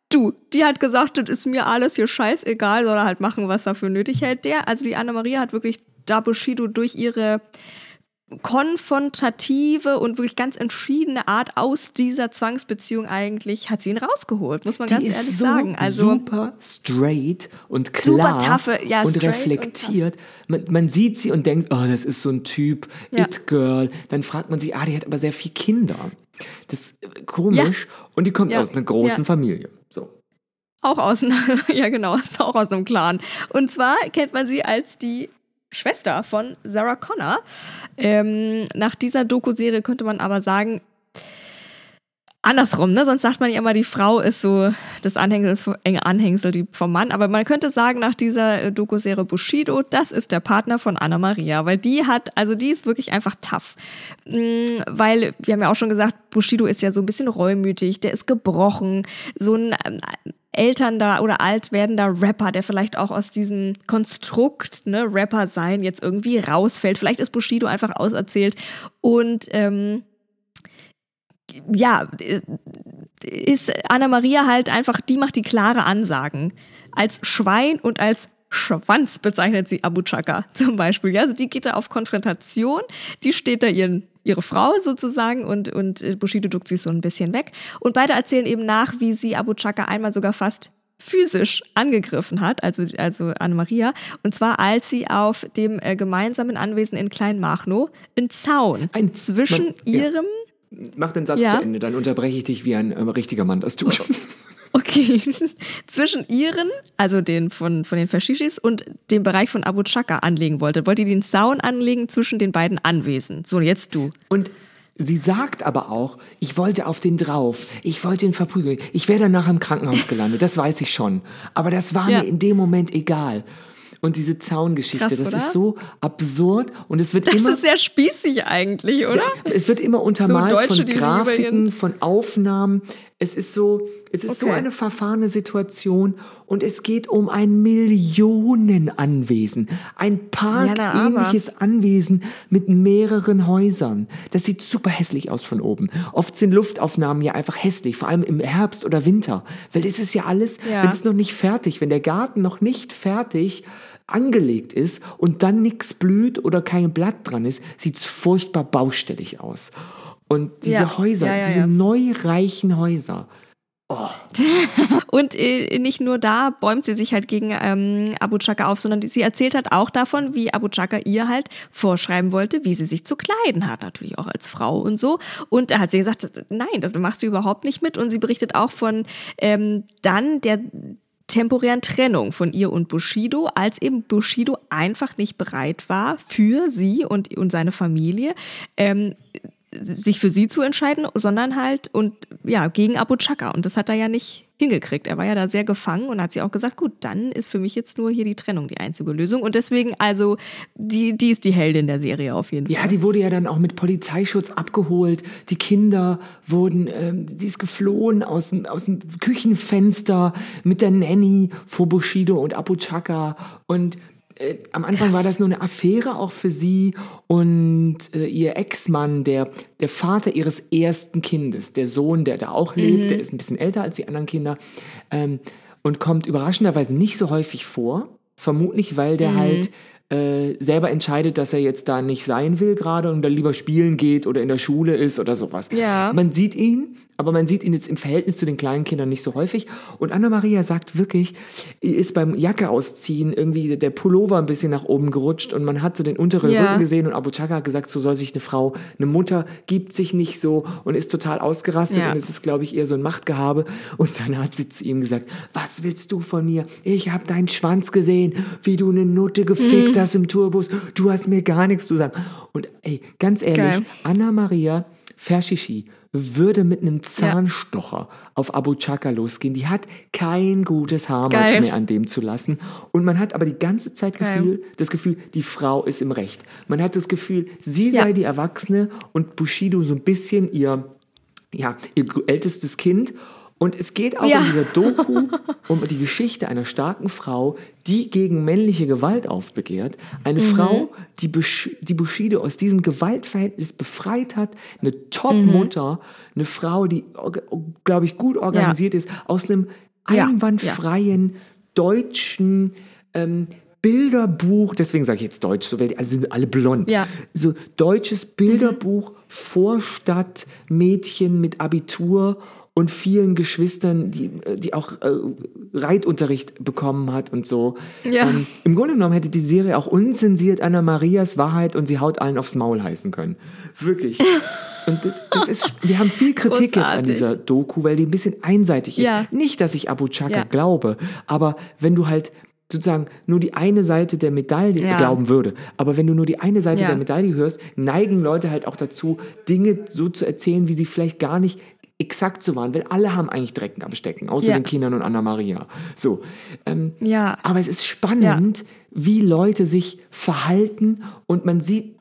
Du, die hat gesagt, das ist mir alles hier scheißegal, soll er halt machen, was er für nötig hält. Der, also die Anna Maria hat wirklich da Bushido durch ihre konfrontative und wirklich ganz entschiedene Art aus dieser Zwangsbeziehung eigentlich hat sie ihn rausgeholt, muss man die ganz ehrlich so sagen. Also super straight und klar taffe, ja, und straight und reflektiert. Man, man sieht sie und denkt, oh, das ist so ein Typ, Ja. It Girl. Dann fragt man sich, ah, die hat aber sehr viel Kinder. Das ist äh, komisch und die kommt Ja. aus einer großen Ja. Familie. So. auch aus ja genau, auch aus einem Clan. Und zwar kennt man sie als die Schwester von Sarah Connor. Ähm, nach dieser Doku-Serie könnte man aber sagen, andersrum, ne? Sonst sagt man ja immer, die Frau ist so das Anhängsel, das enge Anhängsel die vom Mann. Aber man könnte sagen, nach dieser äh, Doku-Serie Bushido, das ist der Partner von Anna Maria, weil die hat, also die ist wirklich einfach tough. Mm, Weil, wir haben ja auch schon gesagt, Bushido ist ja so ein bisschen reumütig, der ist gebrochen, so ein ähm, elternder oder alt werdender Rapper, der vielleicht auch aus diesem Konstrukt, ne, Rapper sein, jetzt irgendwie rausfällt. Vielleicht ist Bushido einfach auserzählt und ähm, ja, äh, ist Anna Maria halt einfach, die macht die klare Ansagen. Als Schwein und als Schwanz bezeichnet sie Abu Chaka zum Beispiel. Ja, also die geht da auf Konfrontation, die steht da ihren, ihre Frau sozusagen und, und äh, Bushido duckt sich so ein bisschen weg. Und beide erzählen eben nach, wie sie Abu Chaka einmal sogar fast physisch angegriffen hat, also, also Anna-Maria, und zwar als sie auf dem äh, gemeinsamen Anwesen in Kleinmachnow einen Zaun Ein- zwischen man- ja. ihrem Mach den Satz Ja. zu Ende, dann unterbreche ich dich wie ein ähm, richtiger Mann das tut. Okay. Zwischen ihren, also den von, von den Faschishis und dem Bereich von Abu Chaka anlegen wollte. Wollte die den Zaun anlegen zwischen den beiden Anwesen. So, jetzt du. Und sie sagt aber auch, ich wollte auf den drauf, ich wollte ihn verprügeln, ich wäre danach im Krankenhaus gelandet, das weiß ich schon. Aber das war Ja. mir in dem Moment egal. Und diese Zaungeschichte, Krass, das oder? ist so absurd und es wird Das immer ist sehr spießig eigentlich, oder? es wird immer untermalt Deutsche, von Grafiken, von Aufnahmen. Es ist so, es ist so Okay. eine verfahrene Situation und es geht um ein Millionenanwesen, ein Ja, parkähnliches Anwesen mit mehreren Häusern. Das sieht super hässlich aus von oben. Oft sind Luftaufnahmen ja einfach hässlich, vor allem im Herbst oder Winter, weil es ist ja alles, Ja. wenn es noch nicht fertig, wenn der Garten noch nicht fertig angelegt ist und dann nichts blüht oder kein Blatt dran ist, sieht es furchtbar baustellig aus. Und diese Ja. Häuser, Ja, ja, diese ja. neureichen Häuser, Und äh, nicht nur da bäumt sie sich halt gegen ähm, Abu Chaka auf, sondern sie erzählt halt auch davon, wie Abu Chaka ihr halt vorschreiben wollte, wie sie sich zu kleiden hat, natürlich auch als Frau und so. Und da hat sie gesagt, nein, das macht sie überhaupt nicht mit. Und sie berichtet auch von ähm, dann der temporären Trennung von ihr und Bushido, als eben Bushido einfach nicht bereit war, für sie und, und seine Familie ähm, sich für sie zu entscheiden, sondern halt und ja, gegen Abu Chaka. Und das hat er ja nicht hingekriegt. Er war ja da sehr gefangen und hat sie auch gesagt, gut, dann ist für mich jetzt nur hier die Trennung die einzige Lösung. Und deswegen, also, die, die ist die Heldin der Serie auf jeden Ja, Fall. die wurde ja dann auch mit Polizeischutz abgeholt. Die Kinder wurden, ähm, sie ist geflohen aus, dem- aus dem Küchenfenster mit der Nanny vor Bushido und Abu Chaka. Und äh, am Anfang war das nur eine Affäre auch für sie und äh, ihr Ex-Mann, der, der Vater ihres ersten Kindes, der Sohn, der da auch lebt, der ist ein bisschen älter als die anderen Kinder ähm, und kommt überraschenderweise nicht so häufig vor. Vermutlich, weil der halt äh, selber entscheidet, dass er jetzt da nicht sein will gerade und da lieber spielen geht oder in der Schule ist oder sowas. Ja. Man sieht ihn, aber man sieht ihn jetzt im Verhältnis zu den kleinen Kindern nicht so häufig. Und Anna-Maria sagt wirklich, ist beim Jacke ausziehen irgendwie der Pullover ein bisschen nach oben gerutscht und man hat so den unteren Ja. Rücken gesehen und Abu Chaka hat gesagt, so soll sich eine Frau, eine Mutter gibt sich nicht so und ist total ausgerastet Ja. und es ist, glaube ich, eher so ein Machtgehabe. Und dann hat sie zu ihm gesagt, was willst du von mir? Ich habe deinen Schwanz gesehen, wie du eine Nutte gefickt hast im Tourbus. Du hast mir gar nichts zu sagen. Und ey, ganz ehrlich. Anna-Maria Verschishi würde mit einem Zahnstocher auf Abu Chaka losgehen. Die hat kein gutes Haar mehr an dem zu lassen. Und man hat aber die ganze Zeit. Gefühl, das Gefühl, die Frau ist im Recht. Man hat das Gefühl, sie Ja. sei die Erwachsene und Bushido so ein bisschen ihr, ja, ihr ältestes Kind. Und es geht auch Ja. in dieser Doku um die Geschichte einer starken Frau, die gegen männliche Gewalt aufbegehrt. Eine Mhm. Frau, die, Bush die Bushido aus diesem Gewaltverhältnis befreit hat. Eine Top-Mutter. Eine Frau, die, glaube ich, gut organisiert ist. Aus einem Ja. einwandfreien deutschen ähm, Bilderbuch, deswegen sage ich jetzt Deutsch, so, alle sind alle blond. Ja. So deutsches Bilderbuch, Vorstadt, Mädchen mit Abitur und vielen Geschwistern, die, die auch äh, Reitunterricht bekommen hat und so. Ja. Ähm, Im Grunde genommen hätte die Serie auch unzensiert Anna Marias Wahrheit und sie haut allen aufs Maul heißen können. Wirklich. Und das, das ist, wir haben viel Kritik jetzt an Großartig. dieser Doku, weil die ein bisschen einseitig ist. Ja. Nicht, dass ich Abu Chaka Ja. glaube, aber wenn du halt sozusagen nur die eine Seite der Medaille Ja. glauben würde, aber wenn du nur die eine Seite Ja. der Medaille hörst, neigen Leute halt auch dazu, Dinge so zu erzählen, wie sie vielleicht gar nicht exakt so waren, weil alle haben eigentlich Drecken am Stecken, außer Ja. den Kindern und Anna Maria. So. Ähm, Ja. aber es ist spannend, wie Leute sich verhalten und man sieht,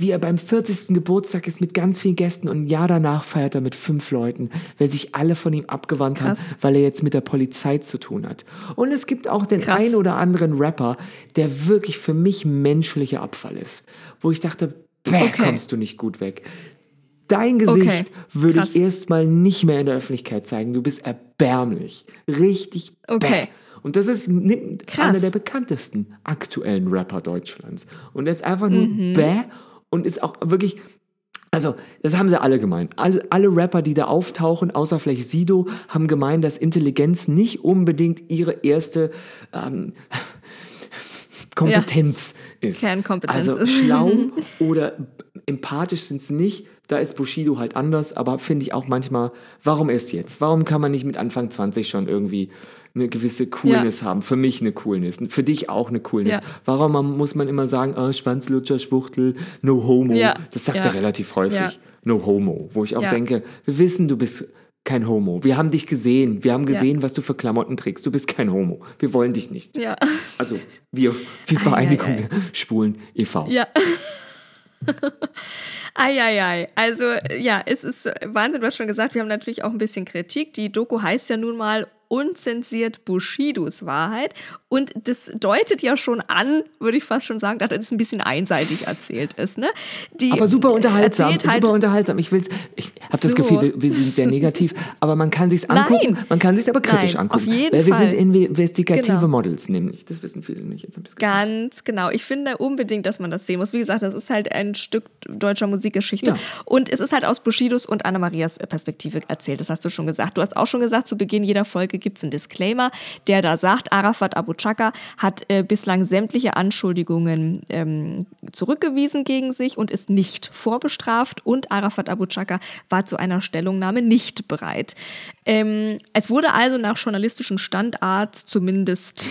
wie er beim 40. Geburtstag ist mit ganz vielen Gästen und ein Jahr danach feiert er mit fünf Leuten, weil sich alle von ihm abgewandt haben, weil er jetzt mit der Polizei zu tun hat. Und es gibt auch den Krass. einen oder anderen Rapper, der wirklich für mich menschlicher Abfall ist, wo ich dachte, bäh, Okay. kommst du nicht gut weg. Dein Gesicht Okay, würde ich erstmal nicht mehr in der Öffentlichkeit zeigen. Du bist erbärmlich. Richtig Okay. bäh. Und das ist einer der bekanntesten aktuellen Rapper Deutschlands. Und er ist einfach nur Mhm. bäh und ist auch wirklich. Also, das haben sie alle gemeint. Alle, alle Rapper, die da auftauchen, außer vielleicht Sido, haben gemeint, dass Intelligenz nicht unbedingt ihre erste ähm, Kompetenz ist. Kernkompetenz also ist. schlau oder empathisch sind es nicht. Da ist Bushido halt anders, aber finde ich auch manchmal, warum erst jetzt? Warum kann man nicht mit Anfang 20 schon irgendwie eine gewisse Coolness haben? Für mich eine Coolness, für dich auch eine Coolness. Ja. Warum muss man immer sagen, ah, Schwanzlutscher, Schwuchtel, no homo? Ja. Das sagt Ja. er relativ häufig, Ja. no homo. Wo ich auch Ja. denke, wir wissen, du bist kein Homo. Wir haben dich gesehen. Wir haben Ja. gesehen, was du für Klamotten trägst. Du bist kein Homo. Wir wollen dich nicht. Ja. Also wir, wir Vereinigung ei. der Schwulen e.V. Ja. Eieiei. Also, ja, es ist Wahnsinn, du hast schon gesagt, wir haben natürlich auch ein bisschen Kritik. Die Doku heißt ja nun mal unzensiert Bushidos Wahrheit. Und das deutet ja schon an, würde ich fast schon sagen, dass das ein bisschen einseitig erzählt ist. Ne? Die Aber super unterhaltsam, halt- super unterhaltsam. Ich will's, ich habe das So. Gefühl, wir, wir sind sehr negativ, aber man kann sich's angucken, Nein. man kann sich's aber kritisch Nein, angucken. auf jeden weil wir Fall. sind investigative Genau. Models, nämlich. Das wissen viele nicht. Jetzt gesagt. Ganz genau. Ich finde unbedingt, dass man das sehen muss. Wie gesagt, das ist halt ein Stück deutscher Musikgeschichte. Ja. Und es ist halt aus Bushidos und Anna-Marias Perspektive erzählt. Das hast du schon gesagt. Du hast auch schon gesagt, zu Beginn jeder Folge gibt es einen Disclaimer, der da sagt, Arafat Abu Chaka hat äh, bislang sämtliche Anschuldigungen ähm, zurückgewiesen gegen sich und ist nicht vorbestraft. Und Arafat Abu Chaka war zu einer Stellungnahme nicht bereit. Ähm, es wurde also nach journalistischen Standart zumindest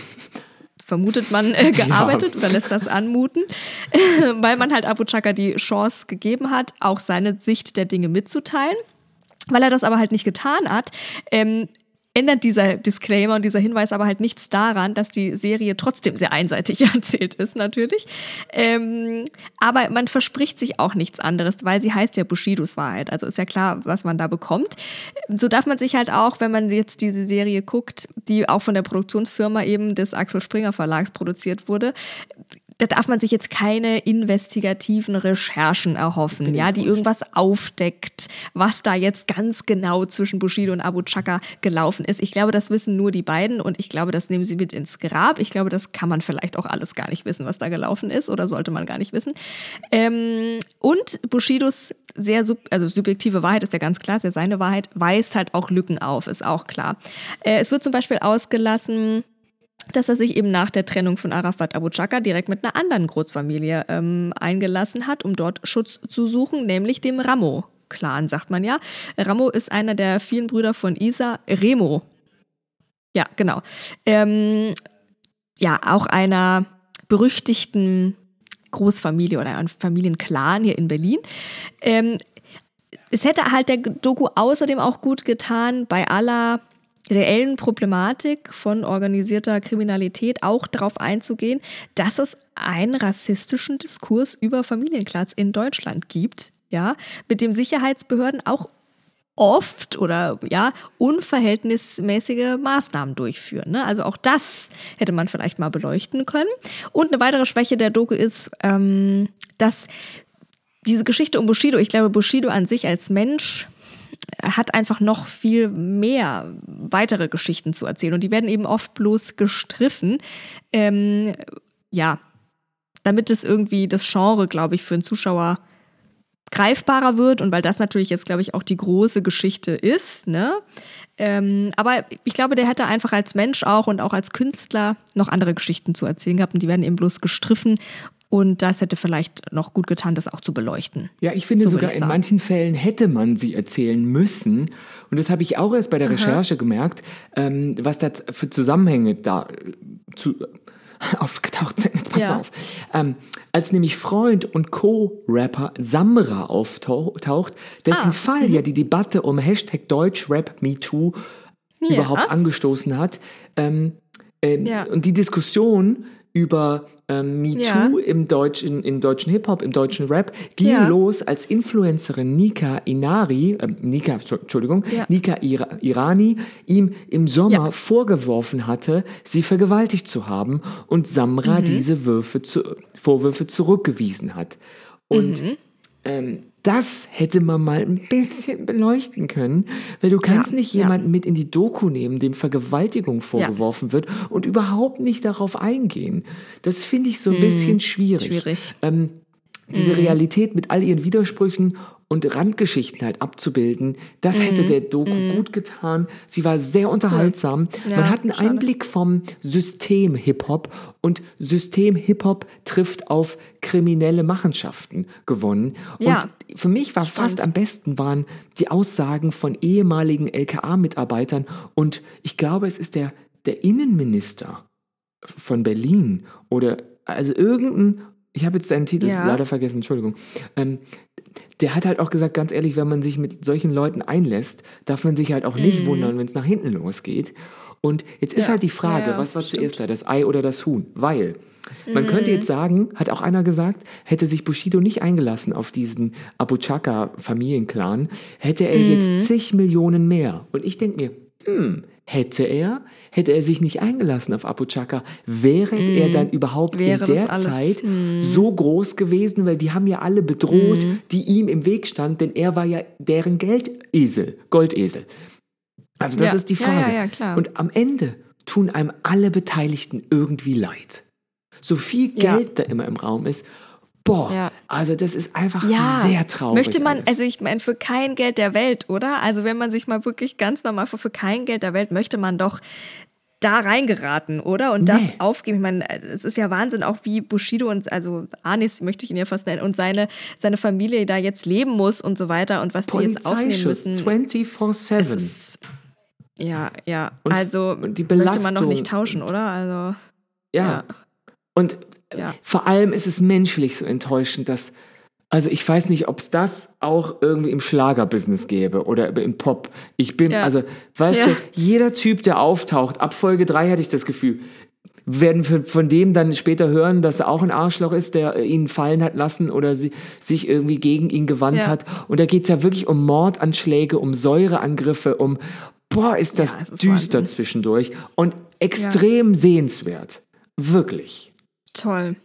vermutet man, äh, gearbeitet oder lässt das anmuten, weil man halt Abu Chaka die Chance gegeben hat, auch seine Sicht der Dinge mitzuteilen. Weil er das aber halt nicht getan hat, ähm, ändert dieser Disclaimer und dieser Hinweis aber halt nichts daran, dass die Serie trotzdem sehr einseitig erzählt ist, natürlich. Ähm, aber man verspricht sich auch nichts anderes, weil sie heißt ja Bushidos Wahrheit. Also ist ja klar, was man da bekommt. So darf man sich halt auch, wenn man jetzt diese Serie guckt, die auch von der Produktionsfirma eben des Axel Springer Verlags produziert wurde, da darf man sich jetzt keine investigativen Recherchen erhoffen, ja, die irgendwas aufdeckt, was da jetzt ganz genau zwischen Bushido und Abu Chaka gelaufen ist. Ich glaube, das wissen nur die beiden und ich glaube, das nehmen sie mit ins Grab. Ich glaube, das kann man vielleicht auch alles gar nicht wissen, was da gelaufen ist oder sollte man gar nicht wissen. Ähm, und Bushidos sehr sub also subjektive Wahrheit ist ja ganz klar, ist ja seine Wahrheit, weist halt auch Lücken auf, ist auch klar. Äh, es wird zum Beispiel ausgelassen, dass er sich eben nach der Trennung von Arafat Abu Chaka direkt mit einer anderen Großfamilie ähm, eingelassen hat, um dort Schutz zu suchen, nämlich dem Ramo. Clan, sagt man ja. Ramo ist einer der vielen Brüder von Isa, Remo. Ja, genau. Ähm, ja, auch einer berüchtigten Großfamilie oder einem Familienclan hier in Berlin. Ähm, es hätte halt der Doku außerdem auch gut getan, bei aller reellen Problematik von organisierter Kriminalität auch darauf einzugehen, dass es einen rassistischen Diskurs über Familienclans in Deutschland gibt, ja, mit dem Sicherheitsbehörden auch oft oder ja unverhältnismäßige Maßnahmen durchführen. Ne? Also auch das hätte man vielleicht mal beleuchten können. Und eine weitere Schwäche der Doku ist, ähm, dass diese Geschichte um Bushido, ich glaube, Bushido an sich als Mensch hat einfach noch viel mehr weitere Geschichten zu erzählen und die werden eben oft bloß gestriffen. Ähm, ja, damit es irgendwie das Genre, glaube ich, für einen Zuschauer greifbarer wird und weil das natürlich jetzt, glaube ich, auch die große Geschichte ist, ne? Ähm, aber ich glaube, der hätte einfach als Mensch auch und auch als Künstler noch andere Geschichten zu erzählen gehabt und die werden eben bloß gestriffen und das hätte vielleicht noch gut getan, das auch zu beleuchten. Ja, ich finde So sogar ich in manchen Fällen hätte man sie erzählen müssen. Und das habe ich auch erst bei der Recherche gemerkt, ähm, was da für Zusammenhänge da äh, zu, aufgetaucht sind. Pass Ja. mal auf. Ähm, als nämlich Freund und Co-Rapper Samra auftaucht, dessen Ah, Fall ja die Debatte um Hashtag Deutschrap MeToo Ja. überhaupt angestoßen hat. Ähm, ähm, Ja. Und die Diskussion über ähm, MeToo Ja. im deutschen, im deutschen Hip-Hop, im deutschen Rap ging Ja. los, als Influencerin Nika Inari, äh, Nika, Entschuldigung, Ja. Nika Ira, Irani ihm im Sommer vorgeworfen hatte, sie vergewaltigt zu haben und Samra Mhm. diese Würfe zu, Vorwürfe zurückgewiesen hat. Und Mhm. ähm, das hätte man mal ein bisschen beleuchten können, weil du kannst nicht ja. jemanden mit in die Doku nehmen, dem Vergewaltigung vorgeworfen wird und überhaupt nicht darauf eingehen. Das finde ich so ein bisschen schwierig. Schwierig. Ähm, diese Realität mit all ihren Widersprüchen und Randgeschichten halt abzubilden, das hätte der Doku gut getan. Sie war sehr unterhaltsam. Mhm. Ja, Man hat einen schade. Einblick vom System Hip-Hop und System Hip-Hop trifft auf kriminelle Machenschaften gewonnen. Ja. Und für mich war fast am besten waren die Aussagen von ehemaligen LKA-Mitarbeitern und ich glaube, es ist der, der Innenminister von Berlin oder also irgendein, ich habe jetzt seinen Titel Ja. leider vergessen, Entschuldigung. Ähm, der hat halt auch gesagt, ganz ehrlich, wenn man sich mit solchen Leuten einlässt, darf man sich halt auch nicht wundern, wenn es nach hinten losgeht. Und jetzt ist Mhm. Ja. halt die Frage, Ja, was war stimmt. zuerst da, das Ei oder das Huhn? Weil man Mhm. könnte jetzt sagen, hat auch einer gesagt, hätte sich Bushido nicht eingelassen auf diesen Abu Chaka-Familienclan, hätte er Mhm. jetzt zig Millionen mehr. Und ich denke mir, hm, hätte er, hätte er sich nicht eingelassen auf Abu Chaka, wäre er dann überhaupt. Wäre in der Zeit hm. so groß gewesen, weil die haben ja alle bedroht, Mhm. die ihm im Weg standen, denn er war ja deren Geldesel, Goldesel. Also das Ja. ist die Frage. ja, ja, klar. Und am Ende tun einem alle Beteiligten irgendwie leid. So viel. Geld da immer im Raum ist, boah, Ja. also das ist einfach Ja, sehr traurig. Möchte man, alles. also ich meine, für kein Geld der Welt, oder? Also wenn man sich mal wirklich ganz normal für, für kein Geld der Welt möchte man doch da reingeraten, oder? Und das Nee. aufgeben. Ich meine, es ist ja Wahnsinn, auch wie Bushido und, also Anis möchte ich ihn ja fast nennen, und seine, seine Familie da jetzt leben muss und so weiter und was die jetzt aufnehmen müssen. 24-7. Es ist, ja, ja. Und- also die möchte man noch Belastung. nicht tauschen, oder? Also, Ja. Ja. Und Ja. vor allem ist es menschlich so enttäuschend, dass, also ich weiß nicht, ob es das auch irgendwie im Schlagerbusiness gäbe oder im Pop. Ich bin, Ja. also, weißt Ja. du, jeder Typ, der auftaucht, ab Folge 3 hatte ich das Gefühl, werden von- von dem dann später hören, dass er auch ein Arschloch ist, der ihn fallen hat lassen oder sie, sich irgendwie gegen ihn gewandt Ja. hat. Und da geht es ja wirklich um Mordanschläge, um Säureangriffe, um, boah, ist das ist düster Wahnsinn. zwischendurch und extrem sehenswert. Wirklich. Toll.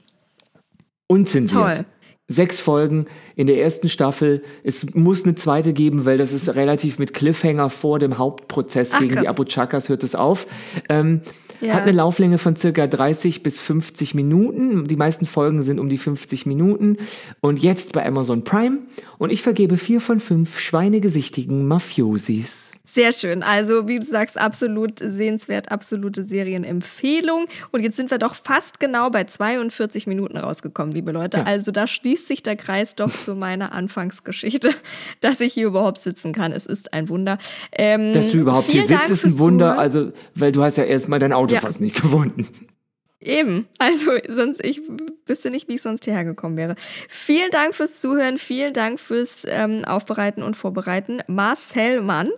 Unzensiert. Toll. Sechs Folgen in der ersten Staffel. Es muss eine zweite geben, weil das ist relativ mit Cliffhanger vor dem Hauptprozess Ach, gegen die krass. Abu Chakas hört es auf. Ähm, Ja. Hat eine Lauflänge von circa 30 bis 50 Minuten. Die meisten Folgen sind um die 50 Minuten. Und jetzt bei Amazon Prime. Und ich vergebe vier von fünf schweinegesichtigen Mafiosis. Sehr schön. Also, wie du sagst, absolut sehenswert, absolute Serienempfehlung. Und jetzt sind wir doch fast genau bei 42 Minuten rausgekommen, liebe Leute. Ja. Also, da schließt sich der Kreis doch zu meiner Anfangsgeschichte, dass ich hier überhaupt sitzen kann. Es ist ein Wunder. Ähm, Dass du überhaupt hier sitzt, Dank ist ein Wunder. Zuhören. Also, weil du hast ja erstmal dein Auto Ja. fast nicht gefunden. Eben. Also, sonst, ich wüsste nicht, wie ich sonst hierher gekommen wäre. Vielen Dank fürs Zuhören, vielen Dank fürs ähm, Aufbereiten und Vorbereiten. Marcel Mann.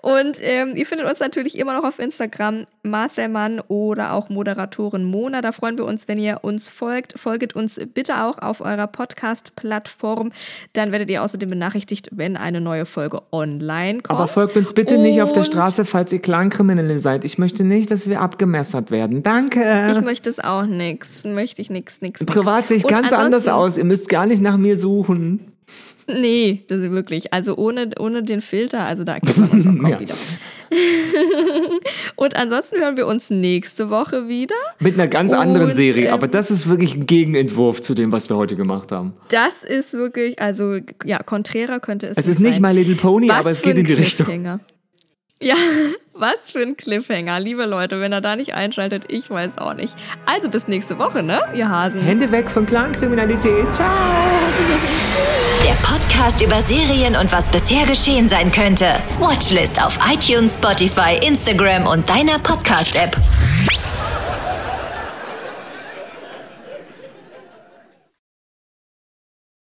Und ähm, ihr findet uns natürlich immer noch auf Instagram, Marcel Mann oder auch Moderatorin Mona. Da freuen wir uns, wenn ihr uns folgt. Folget uns bitte auch auf eurer Podcast-Plattform. Dann werdet ihr außerdem benachrichtigt, wenn eine neue Folge online kommt. Aber folgt uns bitte nicht auf der Und Straße, falls ihr Clankriminelle seid. Ich möchte nicht, dass wir abgemessert werden. Danke. Ich möchte es auch nix. Möchte ich nix, nix. nix. Privat sehe ich Und ganz anders aus. Ihr müsst gar nicht nach mir suchen. Nee, das ist wirklich. Also ohne, ohne den Filter, also da kennt man uns auch kaum Ja. wieder. Und ansonsten hören wir uns nächste Woche wieder. Mit einer ganz anderen Und, Serie, ähm, aber das ist wirklich ein Gegenentwurf zu dem, was wir heute gemacht haben. Das ist wirklich, also ja, konträrer könnte es Es ist nicht sein. My Little Pony, Was aber es geht in die Richtung. Ja, was für ein Cliffhanger, liebe Leute. Wenn er da nicht einschaltet, ich weiß auch nicht. Also bis nächste Woche, ne, ihr Hasen? Hände weg von Clankriminalität. Ciao. Der Podcast über Serien und was bisher geschehen sein könnte. Watchlist auf iTunes, Spotify, Instagram und deiner Podcast-App.